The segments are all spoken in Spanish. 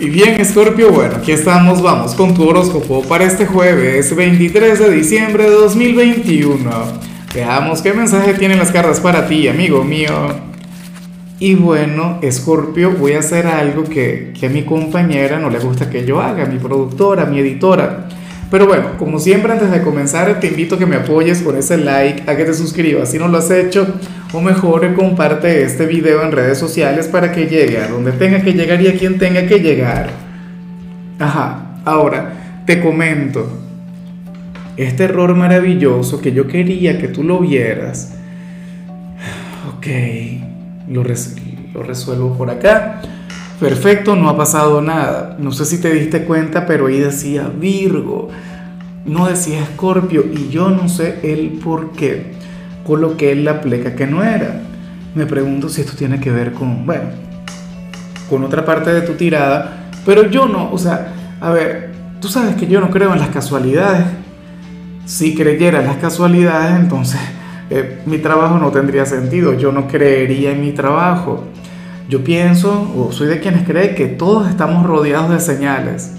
Y bien, Scorpio, bueno, aquí estamos, vamos con tu horóscopo para este jueves 23 de diciembre de 2021. Veamos qué mensaje tienen las cartas para ti, amigo mío. Y bueno, Scorpio, voy a hacer algo que, que a mi compañera no le gusta que yo haga, mi productora, mi editora. Pero bueno, como siempre antes de comenzar te invito a que me apoyes con ese like, a que te suscribas si no lo has hecho, o mejor comparte este video en redes sociales para que llegue a donde tenga que llegar y a quien tenga que llegar. Ajá, ahora te comento, este error maravilloso que yo quería que tú lo vieras, ok, lo, lo resuelvo por acá. Perfecto, no ha pasado nada. No sé si te diste cuenta, pero ahí decía Virgo, no decía Escorpio, y yo no sé el por qué coloqué la pleca que no era. Me pregunto si esto tiene que ver con, bueno, con otra parte de tu tirada, pero yo no, o sea, a ver, tú sabes que yo no creo en las casualidades. Si creyera en las casualidades, entonces eh, mi trabajo no tendría sentido, yo no creería en mi trabajo. Yo pienso, o soy de quienes creen que todos estamos rodeados de señales.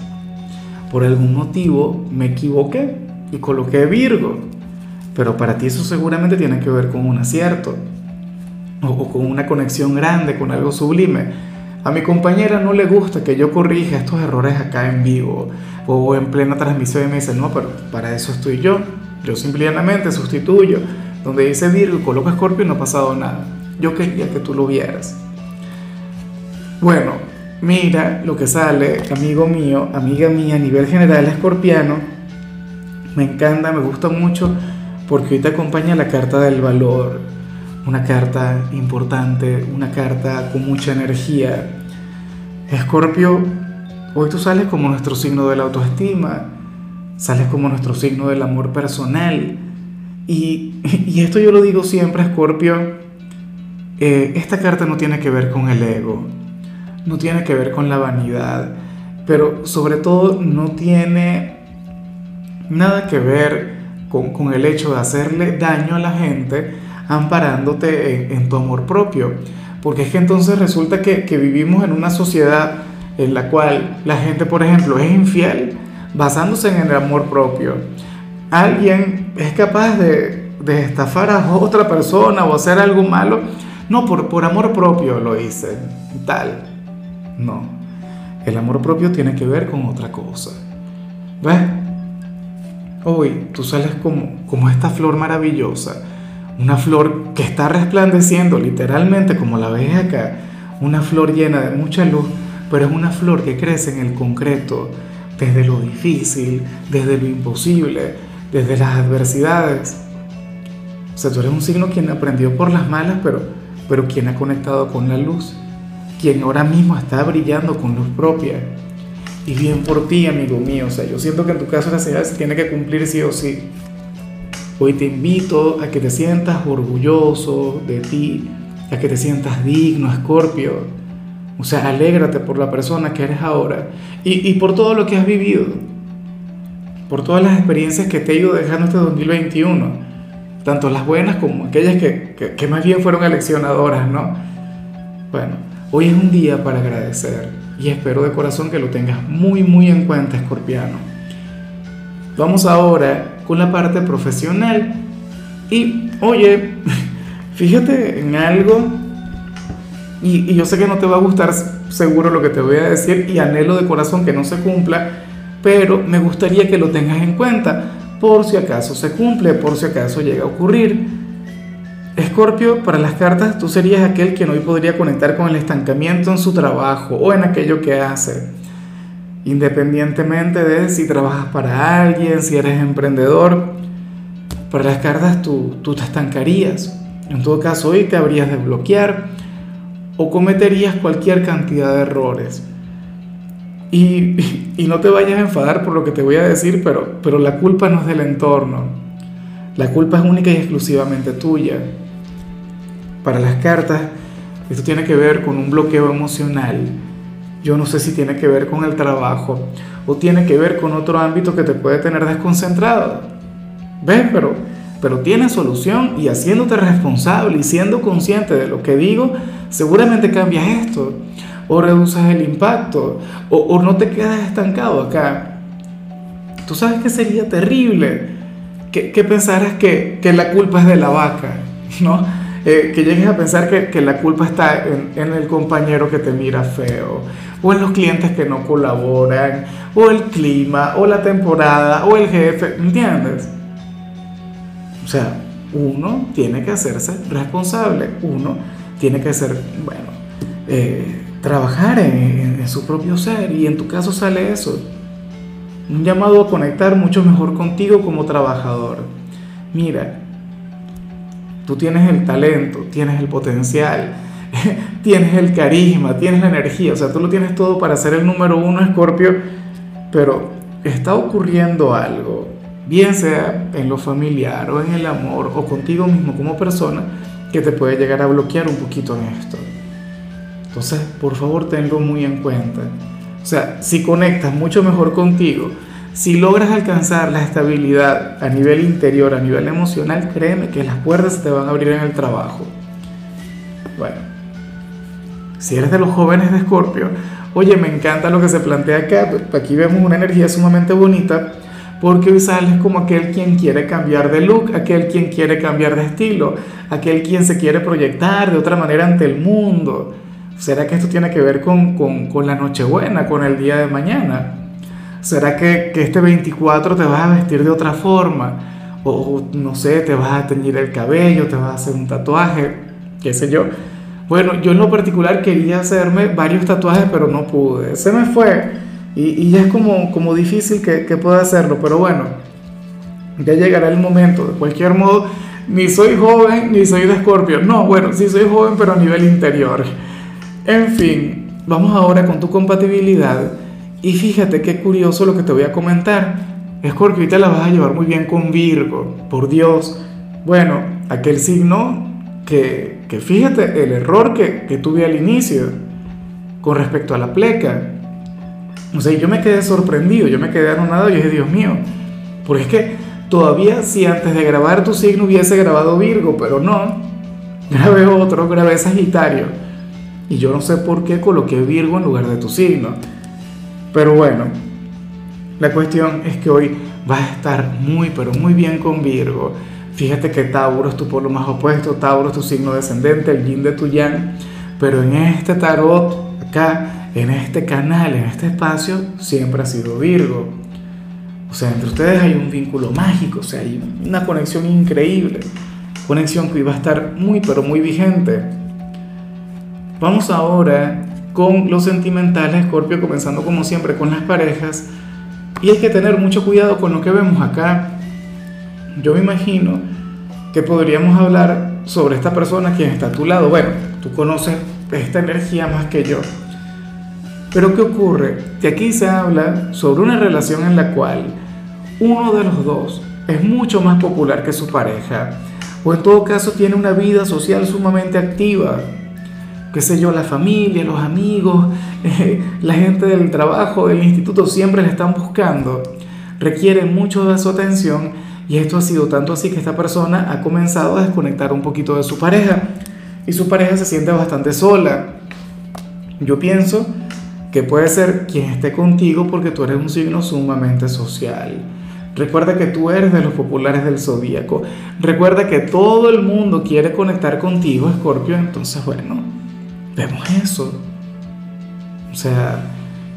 Por algún motivo me equivoqué y coloqué Virgo. Pero para ti eso seguramente tiene que ver con un acierto o, con una conexión grande, con algo sublime. A mi compañera no le gusta que yo corrija estos errores acá en vivo o en plena transmisión y me dice, no, pero para eso estoy yo. Yo simplemente sustituyo. Donde dice Virgo, coloco Escorpio y no ha pasado nada. Yo quería que tú lo vieras. Bueno, mira lo que sale, amigo mío, amiga mía, a nivel general escorpiano. Me encanta, me gusta mucho porque hoy te acompaña la carta del valor, una carta importante, una carta con mucha energía. Escorpio, hoy tú sales como nuestro signo de la autoestima, sales como nuestro signo del amor personal. Y, y esto yo lo digo siempre, Escorpio, eh, esta carta no tiene que ver con el ego no tiene que ver con la vanidad, pero sobre todo no tiene nada que ver con, el hecho de hacerle daño a la gente amparándote en, tu amor propio. Porque es que entonces resulta que, vivimos en una sociedad en la cual la gente, por ejemplo, es infiel basándose en el amor propio. Alguien es capaz de, estafar a otra persona o hacer algo malo. No, por, por amor propio lo hice. Tal. No. El amor propio tiene que ver con otra cosa. ¿Ves? Hoy tú sales como, como esta flor maravillosa, una flor que está resplandeciendo literalmente como la ves acá, una flor llena de mucha luz, pero es una flor que crece en el concreto, desde lo difícil, desde lo imposible, desde las adversidades. O sea, tú eres un signo quien aprendió por las malas, pero, pero quien ha conectado con la luz quien ahora mismo está brillando con luz propia. Y bien por ti, amigo mío. O sea, yo siento que en tu caso la señal se tiene que cumplir sí o sí. Hoy te invito a que te sientas orgulloso de ti, a que te sientas digno, Escorpio. O sea, alégrate por la persona que eres ahora y, y, por todo lo que has vivido, por todas las experiencias que te he ido dejando este 2021, tanto las buenas como aquellas que, que, que más bien fueron aleccionadoras, ¿no? Bueno, Hoy es un día para agradecer y espero de corazón que lo tengas muy muy en cuenta, escorpiano. Vamos ahora con la parte profesional. Y oye, fíjate en algo, y, yo sé que no te va a gustar seguro lo que te voy a decir, y anhelo de corazón que no se cumpla, pero me gustaría que lo tengas en cuenta, por si acaso se cumple, por si acaso llega a ocurrir. Escorpio, para las cartas, tú serías aquel quien hoy podría conectar con el estancamiento en su trabajo o en aquello que hace. Independientemente de si trabajas para alguien, si eres emprendedor, para las cartas tú, tú te estancarías. En todo caso, hoy te habrías de bloquear o cometerías cualquier cantidad de errores. Y, y, no te vayas a enfadar por lo que te voy a decir, pero, pero la culpa no es del entorno. La culpa es única y exclusivamente tuya para las cartas, esto tiene que ver con un bloqueo emocional. Yo no sé si tiene que ver con el trabajo o tiene que ver con otro ámbito que te puede tener desconcentrado. ¿Ves? Pero, pero tiene solución y haciéndote responsable y siendo consciente de lo que digo, seguramente cambias esto. o reduces el impacto, o, no te quedas estancado acá. Tú sabes que sería terrible que, que pensaras que, que, la culpa es de la vaca, ¿no? Eh, que llegues a pensar que, que la culpa está en, en, el compañero que te mira feo, o en los clientes que no colaboran, o el clima, o la temporada, o el jefe, ¿entiendes? O sea, uno tiene que hacerse responsable, uno tiene que ser, bueno, eh, trabajar en, su propio ser y en tu caso sale eso. Un llamado a conectar mucho mejor contigo como trabajador. Mira, tú tienes el talento, tienes el potencial, tienes el carisma, tienes la energía, o sea, tú lo tienes todo para ser el número uno, Escorpio, pero está ocurriendo algo, bien sea en lo familiar o en el amor o contigo mismo como persona, que te puede llegar a bloquear un poquito en esto. Entonces, por favor, tenlo muy en cuenta. O sea, si conectas mucho mejor contigo, si logras alcanzar la estabilidad a nivel interior, a nivel emocional, créeme que las puertas te van a abrir en el trabajo. Bueno, si eres de los jóvenes de Escorpio, oye, me encanta lo que se plantea acá. Aquí vemos una energía sumamente bonita porque hoy sales como aquel quien quiere cambiar de look, aquel quien quiere cambiar de estilo, aquel quien se quiere proyectar de otra manera ante el mundo. ¿Será que esto tiene que ver con, con, con la Nochebuena, con el día de mañana? ¿Será que, que, este 24 te vas a vestir de otra forma? O, no sé, te vas a teñir el cabello, te vas a hacer un tatuaje, qué sé yo. Bueno, yo en lo particular quería hacerme varios tatuajes, pero no pude. Se me fue. Y, y ya es como, como difícil que, que pueda hacerlo, pero bueno, ya llegará el momento. De cualquier modo, ni soy joven ni soy de escorpio. No, bueno, sí soy joven, pero a nivel interior. En fin, vamos ahora con tu compatibilidad. Y fíjate qué curioso lo que te voy a comentar. Escorpio, te la vas a llevar muy bien con Virgo, por Dios. Bueno, aquel signo que, que fíjate el error que, que tuve al inicio con respecto a la pleca. O sea, yo me quedé sorprendido, yo me quedé anonado y dije, Dios mío, porque es que todavía si antes de grabar tu signo hubiese grabado Virgo, pero no, grabé otro, grabé Sagitario. Y yo no sé por qué coloqué Virgo en lugar de tu signo. Pero bueno, la cuestión es que hoy vas a estar muy, pero muy bien con Virgo. Fíjate que Tauro es tu polo más opuesto, Tauro es tu signo descendente, el yin de tu yang. Pero en este tarot, acá, en este canal, en este espacio, siempre ha sido Virgo. O sea, entre ustedes hay un vínculo mágico, o sea, hay una conexión increíble. Conexión que iba a estar muy, pero muy vigente. Vamos ahora con los sentimentales, Scorpio, comenzando como siempre con las parejas. Y hay que tener mucho cuidado con lo que vemos acá. Yo me imagino que podríamos hablar sobre esta persona quien está a tu lado. Bueno, tú conoces esta energía más que yo. Pero ¿qué ocurre? Que aquí se habla sobre una relación en la cual uno de los dos es mucho más popular que su pareja, o en todo caso tiene una vida social sumamente activa, qué sé yo, la familia, los amigos, la gente del trabajo, del instituto, siempre le están buscando, requieren mucho de su atención y esto ha sido tanto así que esta persona ha comenzado a desconectar un poquito de su pareja y su pareja se siente bastante sola. Yo pienso que puede ser quien esté contigo porque tú eres un signo sumamente social. Recuerda que tú eres de los populares del zodíaco. Recuerda que todo el mundo quiere conectar contigo, Escorpio. Entonces, bueno, vemos eso. O sea,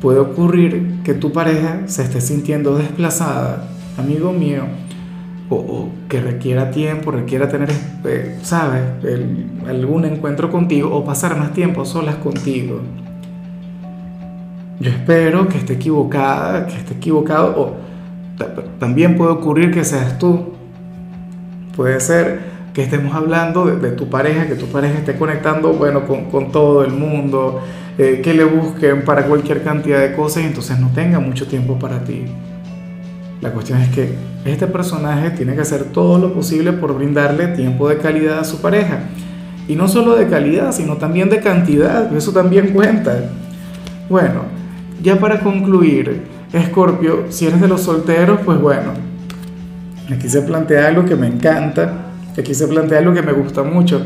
puede ocurrir que tu pareja se esté sintiendo desplazada, amigo mío, o, que requiera tiempo, requiera tener, eh, ¿sabes?, algún encuentro contigo o pasar más tiempo solas contigo. Yo espero que esté equivocada, que esté equivocado, o también puede ocurrir que seas tú. Puede ser que estemos hablando de, tu pareja, que tu pareja esté conectando, bueno, con, con todo el mundo, eh, que le busquen para cualquier cantidad de cosas y entonces no tenga mucho tiempo para ti. La cuestión es que este personaje tiene que hacer todo lo posible por brindarle tiempo de calidad a su pareja. Y no solo de calidad, sino también de cantidad, eso también cuenta. Bueno, ya para concluir, Escorpio, si eres de los solteros, pues bueno, aquí se plantea algo que me encanta Aquí se plantea algo que me gusta mucho.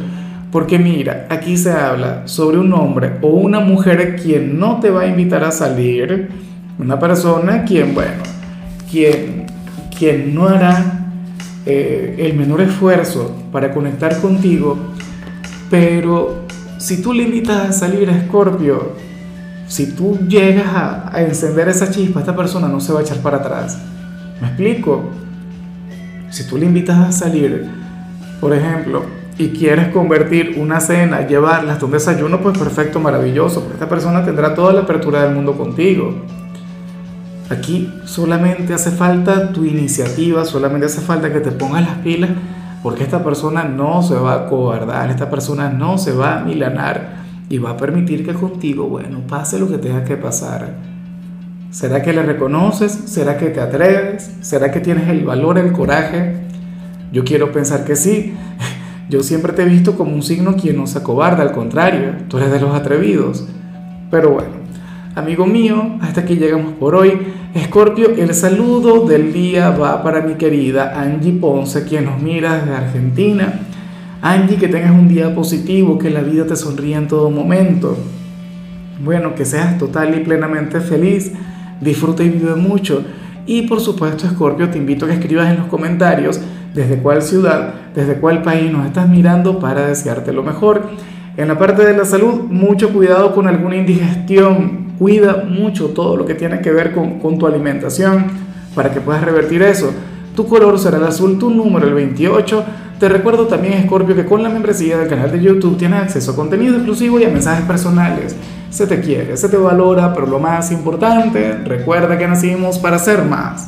Porque mira, aquí se habla sobre un hombre o una mujer quien no te va a invitar a salir, una persona quien, bueno, quien, quien no hará eh, el menor esfuerzo para conectar contigo, pero si tú le invitas a salir a Scorpio, si tú llegas a, a encender esa chispa, esta persona no se va a echar para atrás. ¿Me explico? Si tú le invitas a salir, por ejemplo, y quieres convertir una cena, llevarla hasta un desayuno, pues perfecto, maravilloso, porque esta persona tendrá toda la apertura del mundo contigo. Aquí solamente hace falta tu iniciativa, solamente hace falta que te pongas las pilas, porque esta persona no se va a cobardar, esta persona no se va a milanar y va a permitir que contigo, bueno, pase lo que tenga que pasar. ¿Será que le reconoces? ¿Será que te atreves? ¿Será que tienes el valor, el coraje? Yo quiero pensar que sí. Yo siempre te he visto como un signo quien no se acobarda, al contrario, tú eres de los atrevidos. Pero bueno, amigo mío, hasta aquí llegamos por hoy. Escorpio, el saludo del día va para mi querida Angie Ponce, quien nos mira desde Argentina. Angie, que tengas un día positivo, que la vida te sonría en todo momento. Bueno, que seas total y plenamente feliz, disfruta y vive mucho. Y por supuesto, Escorpio, te invito a que escribas en los comentarios desde cuál ciudad, desde cuál país nos estás mirando para desearte lo mejor. En la parte de la salud, mucho cuidado con alguna indigestión. Cuida mucho todo lo que tiene que ver con, con tu alimentación para que puedas revertir eso. Tu color será el azul, tu número el 28. Te recuerdo también, Scorpio, que con la membresía del canal de YouTube tienes acceso a contenido exclusivo y a mensajes personales. Se te quiere, se te valora, pero lo más importante, recuerda que nacimos para ser más.